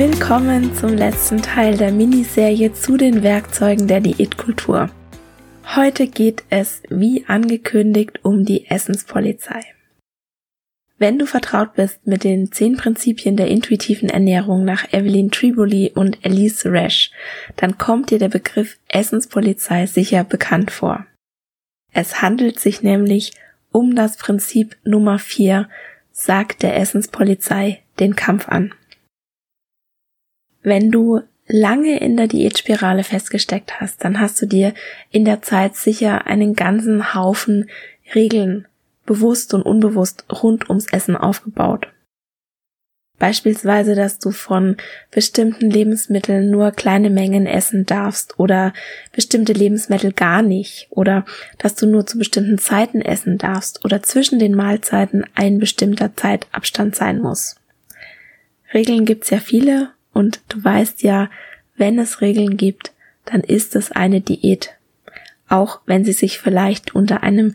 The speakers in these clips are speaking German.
Willkommen zum letzten Teil der Miniserie zu den Werkzeugen der Diätkultur. Heute geht es, wie angekündigt, um die Essenspolizei. Wenn du vertraut bist mit den zehn Prinzipien der intuitiven Ernährung nach Evelyn Triboli und Elise Resch, dann kommt dir der Begriff Essenspolizei sicher bekannt vor. Es handelt sich nämlich um das Prinzip Nummer vier, sagt der Essenspolizei den Kampf an. Wenn du lange in der Diätspirale festgesteckt hast, dann hast du dir in der Zeit sicher einen ganzen Haufen Regeln bewusst und unbewusst rund ums Essen aufgebaut. Beispielsweise, dass du von bestimmten Lebensmitteln nur kleine Mengen essen darfst oder bestimmte Lebensmittel gar nicht oder dass du nur zu bestimmten Zeiten essen darfst oder zwischen den Mahlzeiten ein bestimmter Zeitabstand sein muss. Regeln gibt's ja viele und du weißt ja, wenn es Regeln gibt, dann ist es eine Diät. Auch wenn sie sich vielleicht unter einem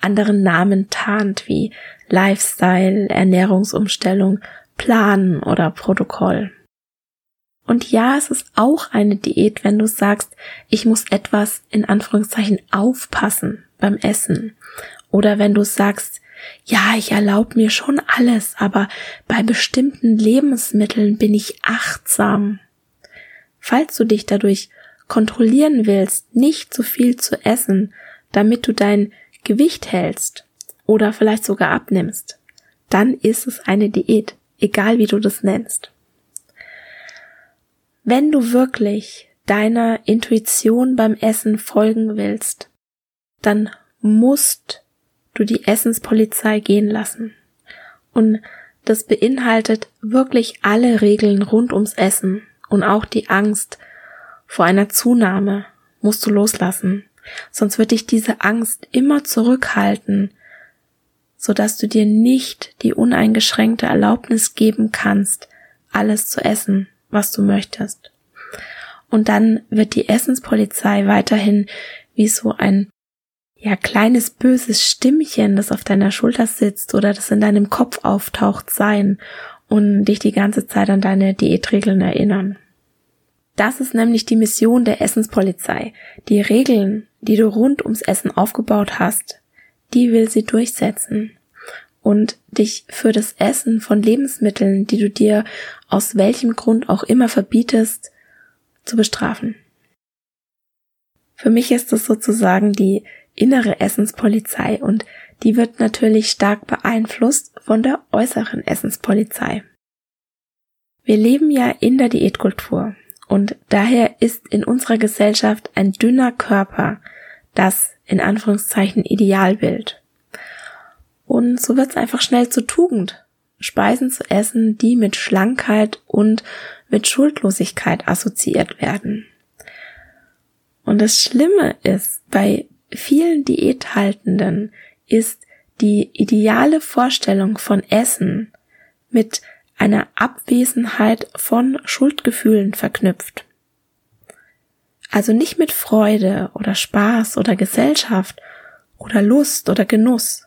anderen Namen tarnt wie Lifestyle, Ernährungsumstellung, Plan oder Protokoll. Und ja, es ist auch eine Diät, wenn du sagst, ich muss etwas in Anführungszeichen aufpassen beim Essen. Oder wenn du sagst, ja, ich erlaube mir schon alles, aber bei bestimmten Lebensmitteln bin ich achtsam. Falls du dich dadurch kontrollieren willst, nicht zu viel zu essen, damit du dein Gewicht hältst oder vielleicht sogar abnimmst, dann ist es eine Diät, egal wie du das nennst. Wenn du wirklich deiner Intuition beim Essen folgen willst, dann musst du die Essenspolizei gehen lassen. Und das beinhaltet wirklich alle Regeln rund ums Essen und auch die Angst vor einer Zunahme musst du loslassen. Sonst wird dich diese Angst immer zurückhalten, so dass du dir nicht die uneingeschränkte Erlaubnis geben kannst, alles zu essen, was du möchtest. Und dann wird die Essenspolizei weiterhin wie so ein ja, kleines böses Stimmchen, das auf deiner Schulter sitzt oder das in deinem Kopf auftaucht, sein und dich die ganze Zeit an deine Diätregeln erinnern. Das ist nämlich die Mission der Essenspolizei. Die Regeln, die du rund ums Essen aufgebaut hast, die will sie durchsetzen und dich für das Essen von Lebensmitteln, die du dir aus welchem Grund auch immer verbietest, zu bestrafen. Für mich ist es sozusagen die innere Essenspolizei und die wird natürlich stark beeinflusst von der äußeren Essenspolizei. Wir leben ja in der Diätkultur und daher ist in unserer Gesellschaft ein dünner Körper das in Anführungszeichen Idealbild. Und so wird es einfach schnell zur Tugend, Speisen zu essen, die mit Schlankheit und mit Schuldlosigkeit assoziiert werden. Und das Schlimme ist, bei vielen Diäthaltenden ist die ideale Vorstellung von Essen mit einer Abwesenheit von Schuldgefühlen verknüpft. Also nicht mit Freude oder Spaß oder Gesellschaft oder Lust oder Genuss.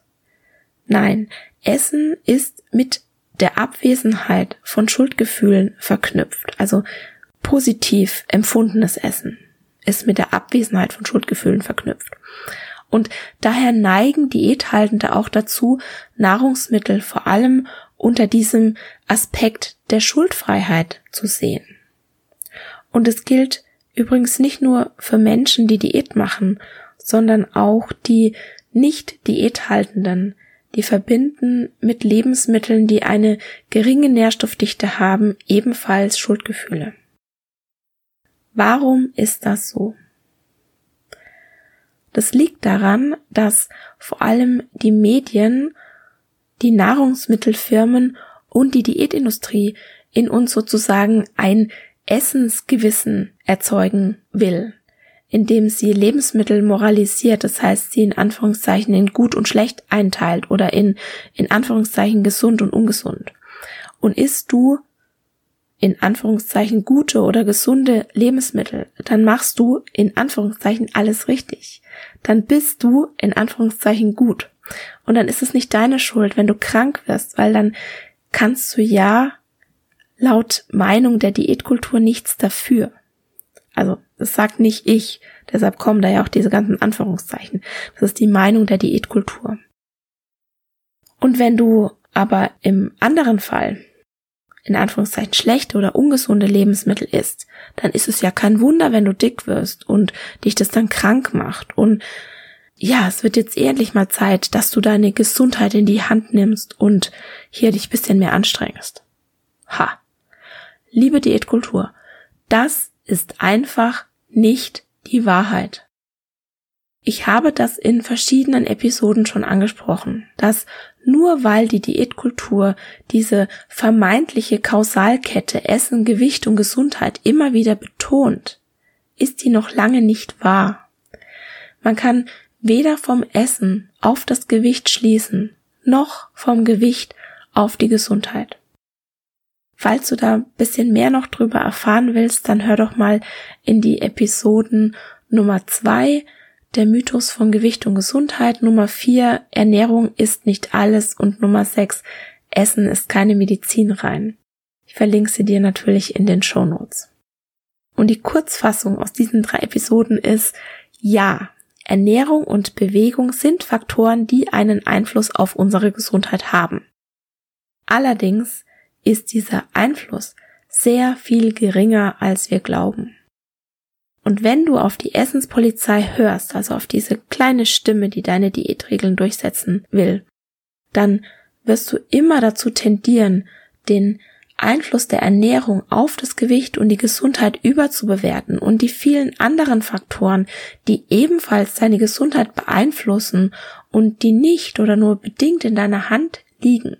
Nein, Essen ist mit der Abwesenheit von Schuldgefühlen verknüpft, also positiv empfundenes Essen ist mit der Abwesenheit von Schuldgefühlen verknüpft. Und daher neigen Diäthaltende auch dazu, Nahrungsmittel vor allem unter diesem Aspekt der Schuldfreiheit zu sehen. Und es gilt übrigens nicht nur für Menschen, die Diät machen, sondern auch die nicht Diäthaltenden, die verbinden mit Lebensmitteln, die eine geringe Nährstoffdichte haben, ebenfalls Schuldgefühle. Warum ist das so? Das liegt daran, dass vor allem die Medien, die Nahrungsmittelfirmen und die Diätindustrie in uns sozusagen ein Essensgewissen erzeugen will, indem sie Lebensmittel moralisiert, das heißt sie in Anführungszeichen in gut und schlecht einteilt oder in in Anführungszeichen gesund und ungesund. Und isst du in Anführungszeichen gute oder gesunde Lebensmittel, dann machst du in Anführungszeichen alles richtig. Dann bist du in Anführungszeichen gut. Und dann ist es nicht deine Schuld, wenn du krank wirst, weil dann kannst du ja laut Meinung der Diätkultur nichts dafür. Also, das sagt nicht ich, deshalb kommen da ja auch diese ganzen Anführungszeichen. Das ist die Meinung der Diätkultur. Und wenn du aber im anderen Fall in Anführungszeichen schlechte oder ungesunde Lebensmittel isst, dann ist es ja kein Wunder, wenn du dick wirst und dich das dann krank macht. Und ja, es wird jetzt endlich mal Zeit, dass du deine Gesundheit in die Hand nimmst und hier dich bisschen mehr anstrengst. Ha. Liebe Diätkultur, das ist einfach nicht die Wahrheit. Ich habe das in verschiedenen Episoden schon angesprochen, dass nur weil die Diätkultur diese vermeintliche Kausalkette Essen, Gewicht und Gesundheit immer wieder betont, ist die noch lange nicht wahr. Man kann weder vom Essen auf das Gewicht schließen, noch vom Gewicht auf die Gesundheit. Falls du da ein bisschen mehr noch drüber erfahren willst, dann hör doch mal in die Episoden Nummer zwei der Mythos von Gewicht und Gesundheit. Nummer vier, Ernährung ist nicht alles. Und Nummer sechs, Essen ist keine Medizin rein. Ich verlinke sie dir natürlich in den Show Notes. Und die Kurzfassung aus diesen drei Episoden ist, ja, Ernährung und Bewegung sind Faktoren, die einen Einfluss auf unsere Gesundheit haben. Allerdings ist dieser Einfluss sehr viel geringer, als wir glauben. Und wenn du auf die Essenspolizei hörst, also auf diese kleine Stimme, die deine Diätregeln durchsetzen will, dann wirst du immer dazu tendieren, den Einfluss der Ernährung auf das Gewicht und die Gesundheit überzubewerten und die vielen anderen Faktoren, die ebenfalls deine Gesundheit beeinflussen und die nicht oder nur bedingt in deiner Hand liegen,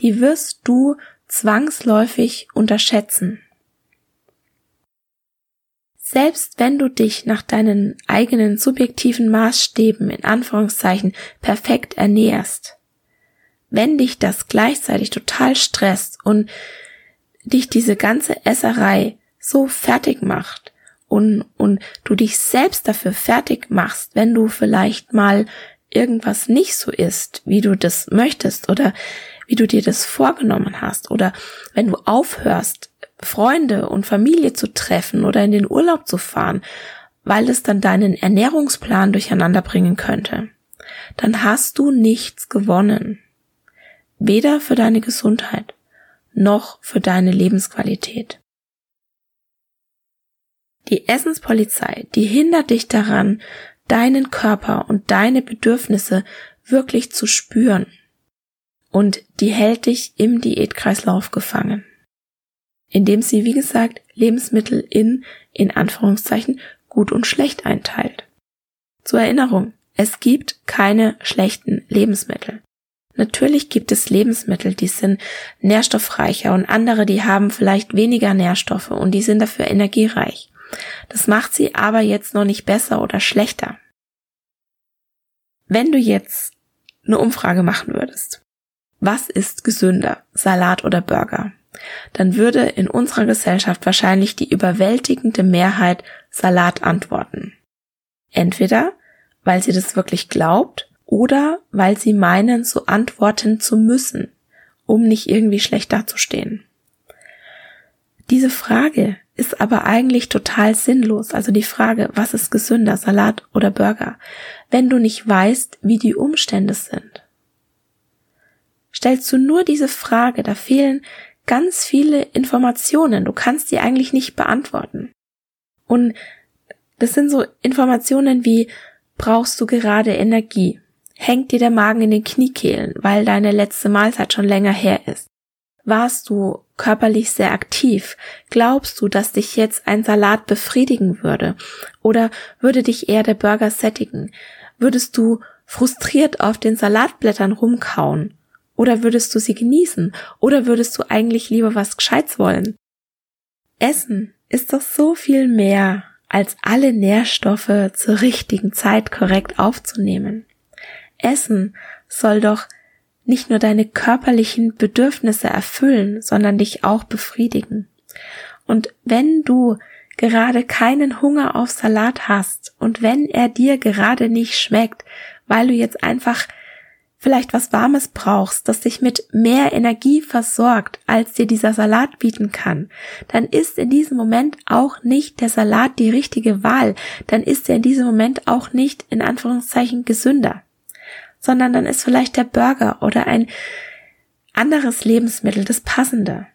die wirst du zwangsläufig unterschätzen. Selbst wenn du dich nach deinen eigenen subjektiven Maßstäben in Anführungszeichen perfekt ernährst, wenn dich das gleichzeitig total stresst und dich diese ganze Esserei so fertig macht und, und du dich selbst dafür fertig machst, wenn du vielleicht mal irgendwas nicht so ist, wie du das möchtest oder wie du dir das vorgenommen hast oder wenn du aufhörst, Freunde und Familie zu treffen oder in den Urlaub zu fahren, weil es dann deinen Ernährungsplan durcheinander bringen könnte, dann hast du nichts gewonnen. Weder für deine Gesundheit noch für deine Lebensqualität. Die Essenspolizei, die hindert dich daran, deinen Körper und deine Bedürfnisse wirklich zu spüren. Und die hält dich im Diätkreislauf gefangen indem sie, wie gesagt, Lebensmittel in, in Anführungszeichen, gut und schlecht einteilt. Zur Erinnerung, es gibt keine schlechten Lebensmittel. Natürlich gibt es Lebensmittel, die sind nährstoffreicher und andere, die haben vielleicht weniger Nährstoffe und die sind dafür energiereich. Das macht sie aber jetzt noch nicht besser oder schlechter. Wenn du jetzt eine Umfrage machen würdest, was ist gesünder, Salat oder Burger? Dann würde in unserer Gesellschaft wahrscheinlich die überwältigende Mehrheit Salat antworten. Entweder weil sie das wirklich glaubt oder weil sie meinen, so antworten zu müssen, um nicht irgendwie schlecht dazustehen. Diese Frage ist aber eigentlich total sinnlos. Also die Frage, was ist gesünder, Salat oder Burger, wenn du nicht weißt, wie die Umstände sind. stellst du nur diese Frage, da fehlen ganz viele Informationen. Du kannst die eigentlich nicht beantworten. Und das sind so Informationen wie, brauchst du gerade Energie? Hängt dir der Magen in den Kniekehlen, weil deine letzte Mahlzeit schon länger her ist? Warst du körperlich sehr aktiv? Glaubst du, dass dich jetzt ein Salat befriedigen würde? Oder würde dich eher der Burger sättigen? Würdest du frustriert auf den Salatblättern rumkauen? Oder würdest du sie genießen? Oder würdest du eigentlich lieber was Gescheites wollen? Essen ist doch so viel mehr, als alle Nährstoffe zur richtigen Zeit korrekt aufzunehmen. Essen soll doch nicht nur deine körperlichen Bedürfnisse erfüllen, sondern dich auch befriedigen. Und wenn du gerade keinen Hunger auf Salat hast und wenn er dir gerade nicht schmeckt, weil du jetzt einfach vielleicht was Warmes brauchst, das dich mit mehr Energie versorgt, als dir dieser Salat bieten kann, dann ist in diesem Moment auch nicht der Salat die richtige Wahl, dann ist er in diesem Moment auch nicht in Anführungszeichen gesünder, sondern dann ist vielleicht der Burger oder ein anderes Lebensmittel das passende.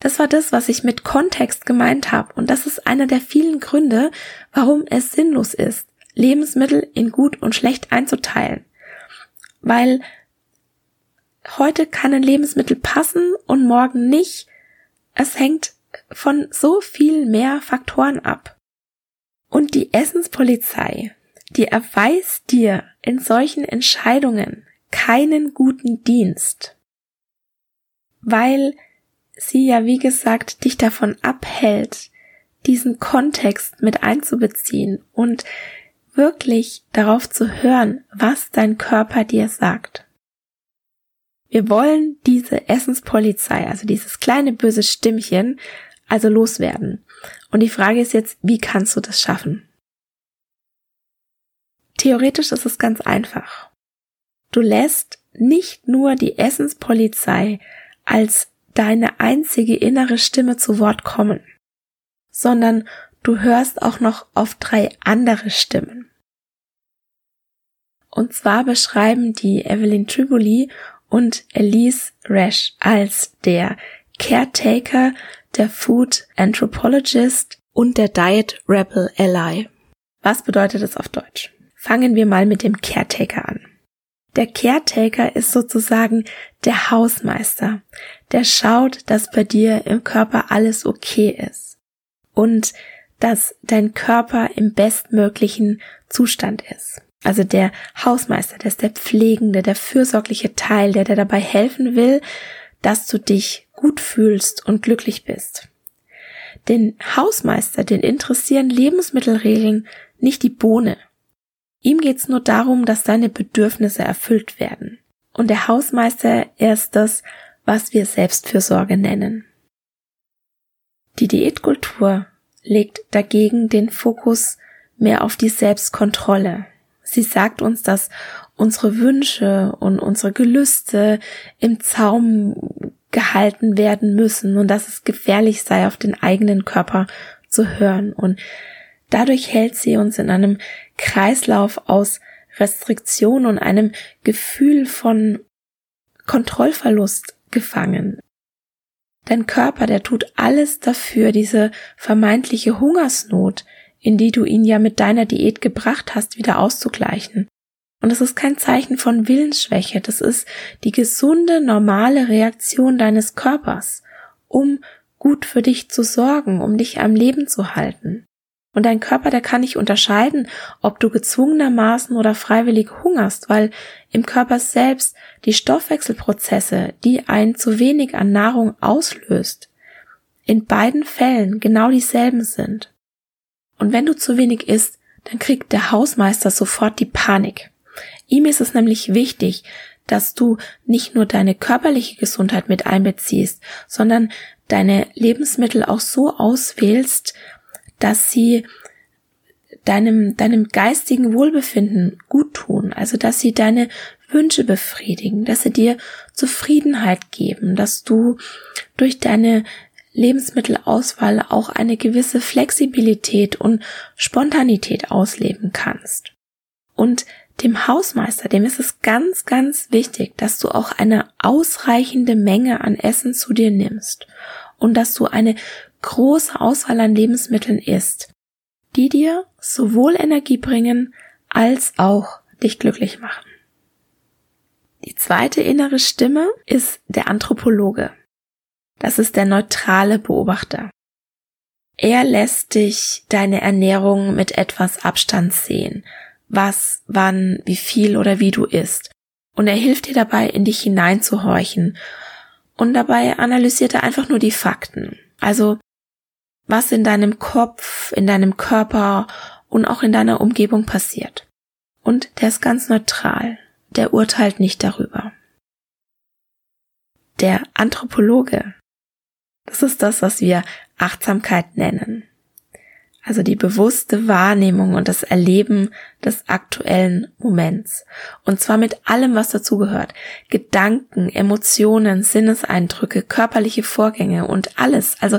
Das war das, was ich mit Kontext gemeint habe. Und das ist einer der vielen Gründe, warum es sinnlos ist, Lebensmittel in gut und schlecht einzuteilen weil heute kann ein Lebensmittel passen und morgen nicht. Es hängt von so viel mehr Faktoren ab. Und die Essenspolizei, die erweist dir in solchen Entscheidungen keinen guten Dienst, weil sie ja, wie gesagt, dich davon abhält, diesen Kontext mit einzubeziehen und wirklich darauf zu hören, was dein Körper dir sagt. Wir wollen diese Essenspolizei, also dieses kleine böse Stimmchen, also loswerden. Und die Frage ist jetzt, wie kannst du das schaffen? Theoretisch ist es ganz einfach. Du lässt nicht nur die Essenspolizei als deine einzige innere Stimme zu Wort kommen, sondern du hörst auch noch auf drei andere Stimmen. Und zwar beschreiben die Evelyn Triboli und Elise Rash als der Caretaker, der Food Anthropologist und der Diet Rebel Ally. Was bedeutet das auf Deutsch? Fangen wir mal mit dem Caretaker an. Der Caretaker ist sozusagen der Hausmeister, der schaut, dass bei dir im Körper alles okay ist und dass dein Körper im bestmöglichen Zustand ist. Also der Hausmeister, der ist der pflegende, der fürsorgliche Teil, der dir dabei helfen will, dass du dich gut fühlst und glücklich bist. Den Hausmeister, den interessieren Lebensmittelregeln nicht die Bohne. Ihm geht's nur darum, dass deine Bedürfnisse erfüllt werden. Und der Hausmeister, er ist das, was wir Selbstfürsorge nennen. Die Diätkultur legt dagegen den Fokus mehr auf die Selbstkontrolle, Sie sagt uns, dass unsere Wünsche und unsere Gelüste im Zaum gehalten werden müssen und dass es gefährlich sei, auf den eigenen Körper zu hören. Und dadurch hält sie uns in einem Kreislauf aus Restriktion und einem Gefühl von Kontrollverlust gefangen. Dein Körper, der tut alles dafür, diese vermeintliche Hungersnot, in die du ihn ja mit deiner Diät gebracht hast, wieder auszugleichen. Und es ist kein Zeichen von Willensschwäche, das ist die gesunde, normale Reaktion deines Körpers, um gut für dich zu sorgen, um dich am Leben zu halten. Und dein Körper, der kann nicht unterscheiden, ob du gezwungenermaßen oder freiwillig hungerst, weil im Körper selbst die Stoffwechselprozesse, die ein zu wenig an Nahrung auslöst, in beiden Fällen genau dieselben sind. Und wenn du zu wenig isst, dann kriegt der Hausmeister sofort die Panik. Ihm ist es nämlich wichtig, dass du nicht nur deine körperliche Gesundheit mit einbeziehst, sondern deine Lebensmittel auch so auswählst, dass sie deinem, deinem geistigen Wohlbefinden gut tun, also dass sie deine Wünsche befriedigen, dass sie dir Zufriedenheit geben, dass du durch deine Lebensmittelauswahl auch eine gewisse Flexibilität und Spontanität ausleben kannst. Und dem Hausmeister, dem ist es ganz, ganz wichtig, dass du auch eine ausreichende Menge an Essen zu dir nimmst und dass du eine große Auswahl an Lebensmitteln isst, die dir sowohl Energie bringen als auch dich glücklich machen. Die zweite innere Stimme ist der Anthropologe. Das ist der neutrale Beobachter. Er lässt dich deine Ernährung mit etwas Abstand sehen, was, wann, wie viel oder wie du isst. Und er hilft dir dabei, in dich hineinzuhorchen. Und dabei analysiert er einfach nur die Fakten. Also, was in deinem Kopf, in deinem Körper und auch in deiner Umgebung passiert. Und der ist ganz neutral. Der urteilt nicht darüber. Der Anthropologe, das ist das, was wir Achtsamkeit nennen. Also die bewusste Wahrnehmung und das Erleben des aktuellen Moments. Und zwar mit allem, was dazugehört. Gedanken, Emotionen, Sinneseindrücke, körperliche Vorgänge und alles. Also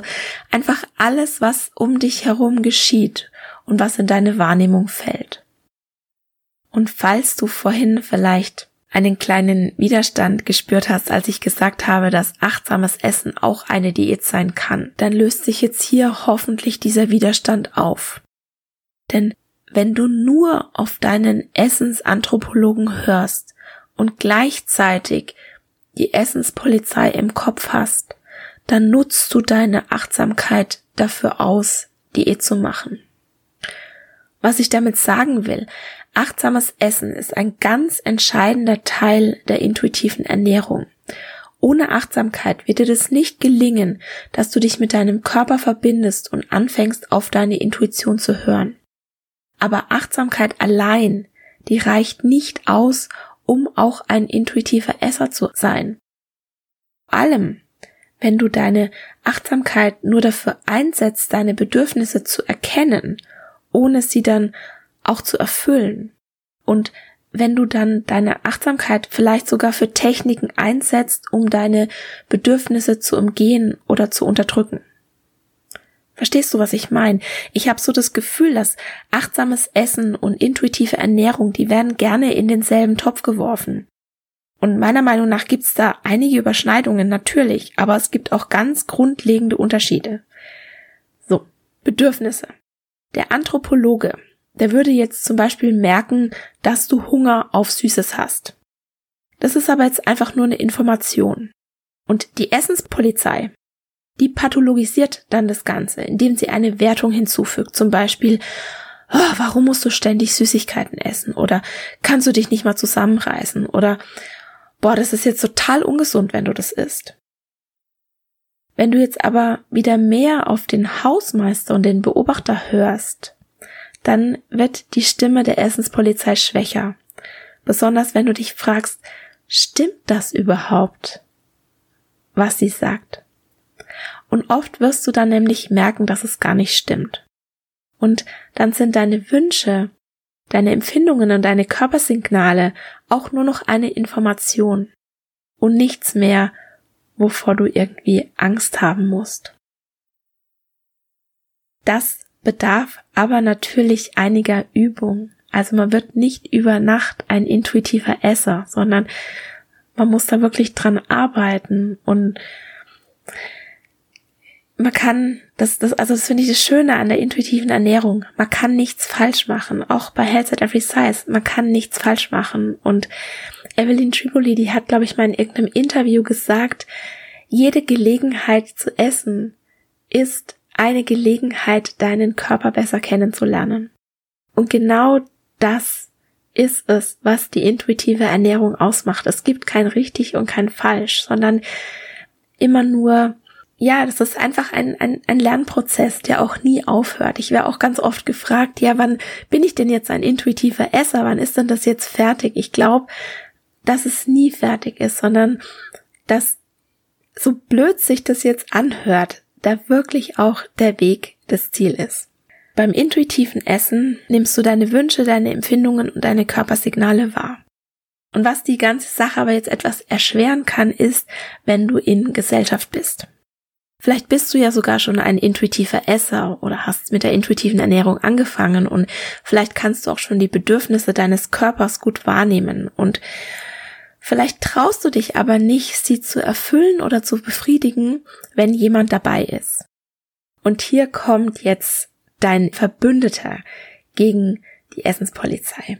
einfach alles, was um dich herum geschieht und was in deine Wahrnehmung fällt. Und falls du vorhin vielleicht einen kleinen Widerstand gespürt hast, als ich gesagt habe, dass achtsames Essen auch eine Diät sein kann, dann löst sich jetzt hier hoffentlich dieser Widerstand auf. Denn wenn du nur auf deinen Essensanthropologen hörst und gleichzeitig die Essenspolizei im Kopf hast, dann nutzt du deine Achtsamkeit dafür aus, Diät zu machen. Was ich damit sagen will, Achtsames Essen ist ein ganz entscheidender Teil der intuitiven Ernährung. Ohne Achtsamkeit wird dir das nicht gelingen, dass du dich mit deinem Körper verbindest und anfängst auf deine Intuition zu hören. Aber Achtsamkeit allein, die reicht nicht aus, um auch ein intuitiver Esser zu sein. Vor allem, wenn du deine Achtsamkeit nur dafür einsetzt, deine Bedürfnisse zu erkennen, ohne sie dann auch zu erfüllen. Und wenn du dann deine Achtsamkeit vielleicht sogar für Techniken einsetzt, um deine Bedürfnisse zu umgehen oder zu unterdrücken. Verstehst du, was ich meine? Ich habe so das Gefühl, dass achtsames Essen und intuitive Ernährung, die werden gerne in denselben Topf geworfen. Und meiner Meinung nach gibt's da einige Überschneidungen, natürlich, aber es gibt auch ganz grundlegende Unterschiede. So, Bedürfnisse. Der Anthropologe, der würde jetzt zum Beispiel merken, dass du Hunger auf Süßes hast. Das ist aber jetzt einfach nur eine Information. Und die Essenspolizei, die pathologisiert dann das Ganze, indem sie eine Wertung hinzufügt. Zum Beispiel, oh, warum musst du ständig Süßigkeiten essen? Oder kannst du dich nicht mal zusammenreißen? Oder, boah, das ist jetzt total ungesund, wenn du das isst. Wenn du jetzt aber wieder mehr auf den Hausmeister und den Beobachter hörst, dann wird die Stimme der Essenspolizei schwächer. Besonders wenn du dich fragst, stimmt das überhaupt, was sie sagt? Und oft wirst du dann nämlich merken, dass es gar nicht stimmt. Und dann sind deine Wünsche, deine Empfindungen und deine Körpersignale auch nur noch eine Information und nichts mehr, wovor du irgendwie Angst haben musst. Das bedarf aber natürlich einiger Übung. Also man wird nicht über Nacht ein intuitiver Esser, sondern man muss da wirklich dran arbeiten und man kann, das, das, also das finde ich das Schöne an der intuitiven Ernährung. Man kann nichts falsch machen. Auch bei Health at Every Size. Man kann nichts falsch machen. Und Evelyn Tripoli, die hat, glaube ich, mal in irgendeinem Interview gesagt, jede Gelegenheit zu essen ist eine Gelegenheit, deinen Körper besser kennenzulernen. Und genau das ist es, was die intuitive Ernährung ausmacht. Es gibt kein richtig und kein falsch, sondern immer nur, ja, das ist einfach ein, ein, ein Lernprozess, der auch nie aufhört. Ich wäre auch ganz oft gefragt, ja, wann bin ich denn jetzt ein intuitiver Esser? Wann ist denn das jetzt fertig? Ich glaube, dass es nie fertig ist, sondern dass so blöd sich das jetzt anhört, da wirklich auch der Weg das Ziel ist. Beim intuitiven Essen nimmst du deine Wünsche, deine Empfindungen und deine Körpersignale wahr. Und was die ganze Sache aber jetzt etwas erschweren kann, ist, wenn du in Gesellschaft bist. Vielleicht bist du ja sogar schon ein intuitiver Esser oder hast mit der intuitiven Ernährung angefangen und vielleicht kannst du auch schon die Bedürfnisse deines Körpers gut wahrnehmen und vielleicht traust du dich aber nicht, sie zu erfüllen oder zu befriedigen, wenn jemand dabei ist. Und hier kommt jetzt dein Verbündeter gegen die Essenspolizei.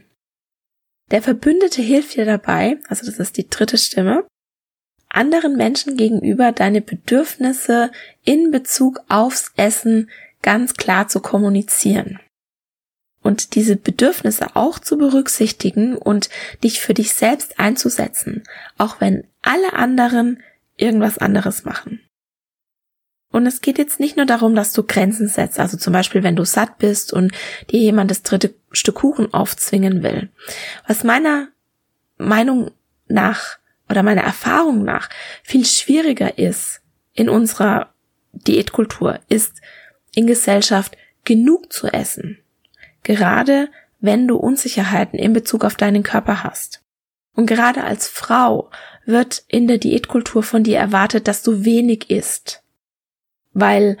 Der Verbündete hilft dir dabei, also das ist die dritte Stimme, anderen Menschen gegenüber deine Bedürfnisse in Bezug aufs Essen ganz klar zu kommunizieren. Und diese Bedürfnisse auch zu berücksichtigen und dich für dich selbst einzusetzen, auch wenn alle anderen irgendwas anderes machen. Und es geht jetzt nicht nur darum, dass du Grenzen setzt, also zum Beispiel, wenn du satt bist und dir jemand das dritte Stück Kuchen aufzwingen will. Was meiner Meinung nach oder meiner Erfahrung nach viel schwieriger ist in unserer Diätkultur, ist in Gesellschaft genug zu essen. Gerade wenn du Unsicherheiten in Bezug auf deinen Körper hast. Und gerade als Frau wird in der Diätkultur von dir erwartet, dass du wenig isst. Weil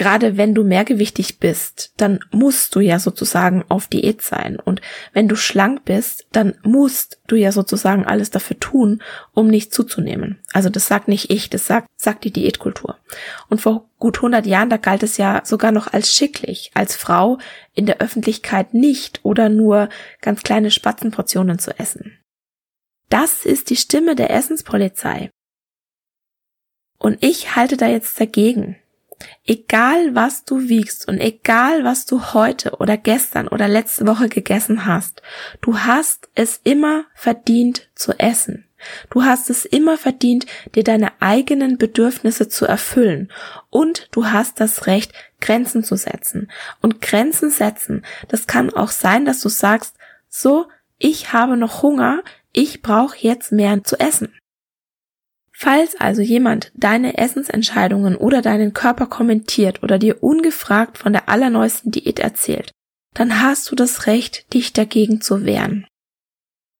gerade wenn du mehrgewichtig bist, dann musst du ja sozusagen auf Diät sein. Und wenn du schlank bist, dann musst du ja sozusagen alles dafür tun, um nicht zuzunehmen. Also das sagt nicht ich, das sagt, sagt die Diätkultur. Und vor gut 100 Jahren, da galt es ja sogar noch als schicklich, als Frau in der Öffentlichkeit nicht oder nur ganz kleine Spatzenportionen zu essen. Das ist die Stimme der Essenspolizei. Und ich halte da jetzt dagegen. Egal was du wiegst und egal was du heute oder gestern oder letzte Woche gegessen hast, du hast es immer verdient zu essen. Du hast es immer verdient, dir deine eigenen Bedürfnisse zu erfüllen. Und du hast das Recht, Grenzen zu setzen. Und Grenzen setzen, das kann auch sein, dass du sagst, so, ich habe noch Hunger, ich brauche jetzt mehr zu essen. Falls also jemand deine Essensentscheidungen oder deinen Körper kommentiert oder dir ungefragt von der allerneuesten Diät erzählt, dann hast du das Recht, dich dagegen zu wehren.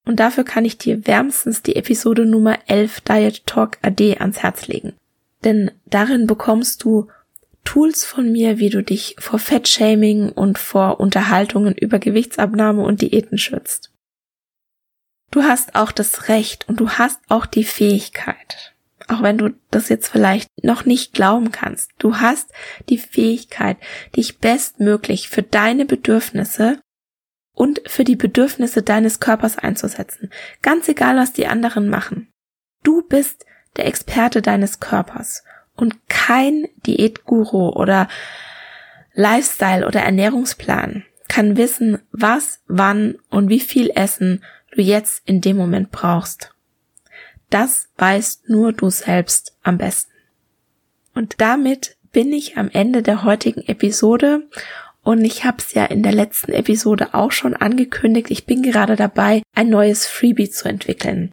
Und dafür kann ich dir wärmstens die Episode Nummer 11 Diet Talk AD ans Herz legen. Denn darin bekommst du Tools von mir, wie du dich vor Fettshaming und vor Unterhaltungen über Gewichtsabnahme und Diäten schützt. Du hast auch das Recht und du hast auch die Fähigkeit, auch wenn du das jetzt vielleicht noch nicht glauben kannst, du hast die Fähigkeit, dich bestmöglich für deine Bedürfnisse und für die Bedürfnisse deines Körpers einzusetzen. Ganz egal, was die anderen machen. Du bist der Experte deines Körpers und kein Diätguru oder Lifestyle oder Ernährungsplan kann wissen, was, wann und wie viel Essen du jetzt in dem Moment brauchst. Das weißt nur du selbst am besten. Und damit bin ich am Ende der heutigen Episode und ich habe es ja in der letzten Episode auch schon angekündigt, ich bin gerade dabei, ein neues Freebie zu entwickeln.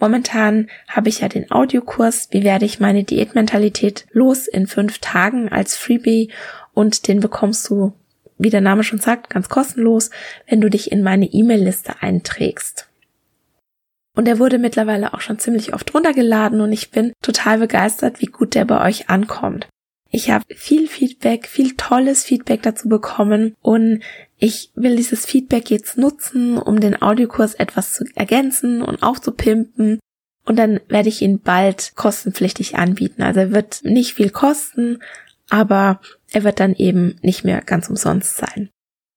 Momentan habe ich ja den Audiokurs, wie werde ich meine Diätmentalität los in fünf Tagen als Freebie und den bekommst du wie der Name schon sagt, ganz kostenlos, wenn du dich in meine E-Mail-Liste einträgst. Und er wurde mittlerweile auch schon ziemlich oft runtergeladen und ich bin total begeistert, wie gut der bei euch ankommt. Ich habe viel Feedback, viel tolles Feedback dazu bekommen und ich will dieses Feedback jetzt nutzen, um den Audiokurs etwas zu ergänzen und aufzupimpen. Und dann werde ich ihn bald kostenpflichtig anbieten. Also er wird nicht viel kosten, aber er wird dann eben nicht mehr ganz umsonst sein.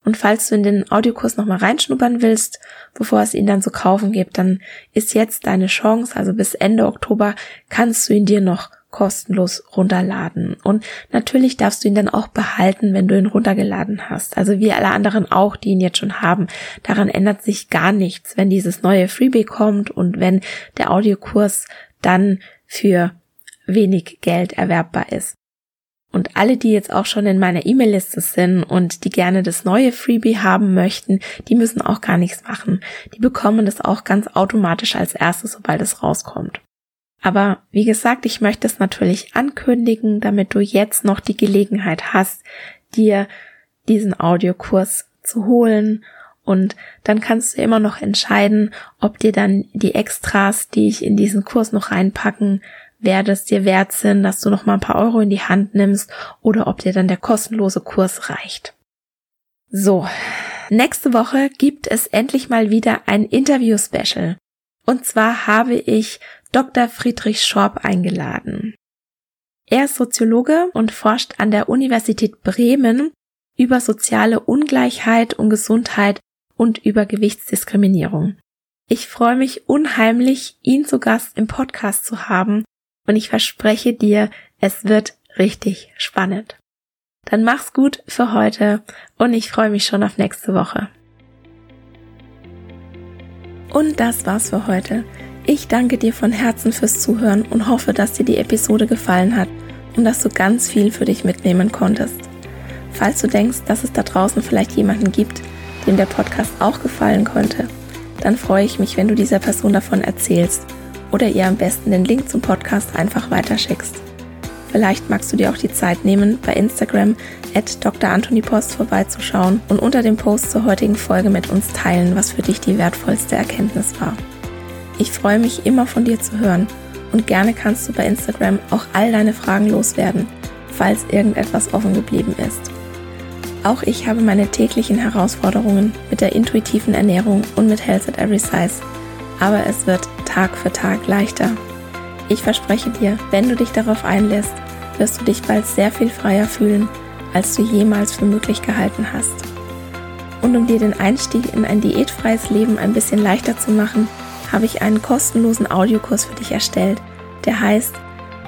Und falls du in den Audiokurs nochmal reinschnuppern willst, bevor es ihn dann zu kaufen gibt, dann ist jetzt deine Chance, also bis Ende Oktober kannst du ihn dir noch kostenlos runterladen. Und natürlich darfst du ihn dann auch behalten, wenn du ihn runtergeladen hast. Also wie alle anderen auch, die ihn jetzt schon haben. Daran ändert sich gar nichts, wenn dieses neue Freebie kommt und wenn der Audiokurs dann für wenig Geld erwerbbar ist. Und alle, die jetzt auch schon in meiner E-Mail-Liste sind und die gerne das neue Freebie haben möchten, die müssen auch gar nichts machen. Die bekommen das auch ganz automatisch als erstes, sobald es rauskommt. Aber wie gesagt, ich möchte es natürlich ankündigen, damit du jetzt noch die Gelegenheit hast, dir diesen Audiokurs zu holen und dann kannst du immer noch entscheiden, ob dir dann die Extras, die ich in diesen Kurs noch reinpacken werde es dir wert sind, dass du noch mal ein paar Euro in die Hand nimmst oder ob dir dann der kostenlose Kurs reicht. So, nächste Woche gibt es endlich mal wieder ein Interview-Special. Und zwar habe ich Dr. Friedrich Schorb eingeladen. Er ist Soziologe und forscht an der Universität Bremen über soziale Ungleichheit und Gesundheit und über Gewichtsdiskriminierung. Ich freue mich unheimlich, ihn zu Gast im Podcast zu haben und ich verspreche dir, es wird richtig spannend. Dann mach's gut für heute und ich freue mich schon auf nächste Woche. Und das war's für heute. Ich danke dir von Herzen fürs Zuhören und hoffe, dass dir die Episode gefallen hat und dass du ganz viel für dich mitnehmen konntest. Falls du denkst, dass es da draußen vielleicht jemanden gibt, dem der Podcast auch gefallen könnte, dann freue ich mich, wenn du dieser Person davon erzählst oder ihr am besten den Link zum Podcast einfach weiterschickst. Vielleicht magst du dir auch die Zeit nehmen, bei Instagram at Dr. Anthony Post vorbeizuschauen und unter dem Post zur heutigen Folge mit uns teilen, was für dich die wertvollste Erkenntnis war. Ich freue mich immer von dir zu hören und gerne kannst du bei Instagram auch all deine Fragen loswerden, falls irgendetwas offen geblieben ist. Auch ich habe meine täglichen Herausforderungen mit der intuitiven Ernährung und mit Health at Every Size, aber es wird Tag für Tag leichter. Ich verspreche dir, wenn du dich darauf einlässt, wirst du dich bald sehr viel freier fühlen, als du jemals für möglich gehalten hast. Und um dir den Einstieg in ein diätfreies Leben ein bisschen leichter zu machen, habe ich einen kostenlosen Audiokurs für dich erstellt, der heißt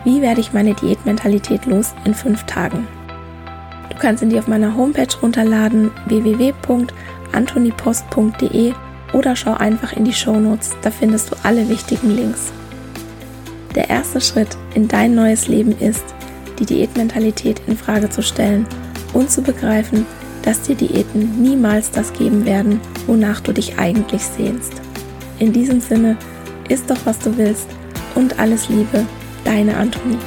Wie werde ich meine Diätmentalität los in fünf Tagen? Du kannst ihn dir auf meiner Homepage runterladen www.antonipost.de oder schau einfach in die Show Notes, da findest du alle wichtigen Links. Der erste Schritt in dein neues Leben ist, die Diätmentalität in Frage zu stellen und zu begreifen, dass dir Diäten niemals das geben werden, wonach du dich eigentlich sehnst. In diesem Sinne, isst doch was du willst und alles Liebe, deine Antonie.